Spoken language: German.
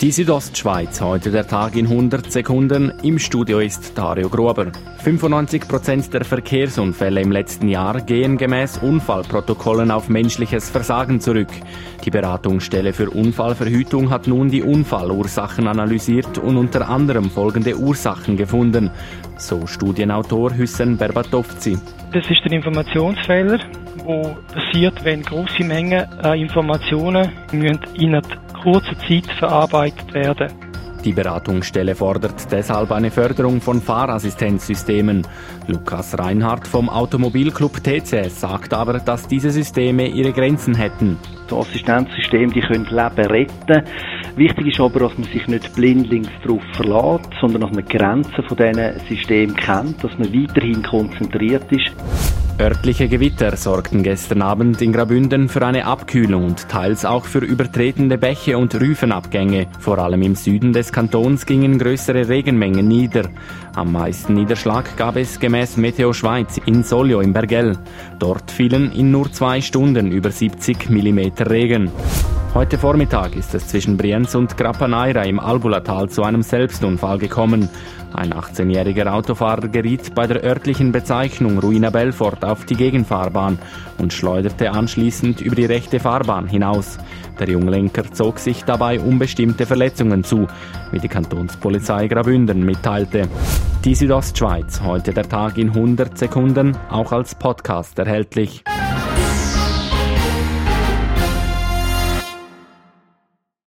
Die Südostschweiz, heute der Tag in 100 Sekunden. Im Studio ist Dario Gruber. 95 Prozent der Verkehrsunfälle im letzten Jahr gehen gemäß Unfallprotokollen auf menschliches Versagen zurück. Die Beratungsstelle für Unfallverhütung hat nun die Unfallursachen analysiert und unter anderem folgende Ursachen gefunden. So Studienautor Hüssen Berbatovci. Das ist der Informationsfehler, der passiert, wenn große Mengen an Informationen in kurzer Zeit verarbeitet werden. Die Beratungsstelle fordert deshalb eine Förderung von Fahrassistenzsystemen. Lukas Reinhardt vom Automobilclub TCS sagt aber, dass diese Systeme ihre Grenzen hätten. So Assistenzsysteme, die können Leben retten. Wichtig ist aber, dass man sich nicht blindlings darauf verlässt, sondern dass man die Grenzen von diesen Systemen kennt, dass man weiterhin konzentriert ist. Örtliche Gewitter sorgten gestern Abend in Grabünden für eine Abkühlung und teils auch für übertretende Bäche und Rüfenabgänge. Vor allem im Süden des Kantons gingen größere Regenmengen nieder. Am meisten Niederschlag gab es gemäß Meteo Schweiz in Solio im Bergell. Dort fielen in nur zwei Stunden über 70 mm Regen. Heute Vormittag ist es zwischen Brienz und Grappaneira im Albulatal zu einem Selbstunfall gekommen. Ein 18-jähriger Autofahrer geriet bei der örtlichen Bezeichnung Ruina Belfort auf die Gegenfahrbahn und schleuderte anschließend über die rechte Fahrbahn hinaus. Der Junglenker zog sich dabei unbestimmte Verletzungen zu, wie die Kantonspolizei Grabünden mitteilte. Die Südostschweiz, heute der Tag in 100 Sekunden, auch als Podcast erhältlich.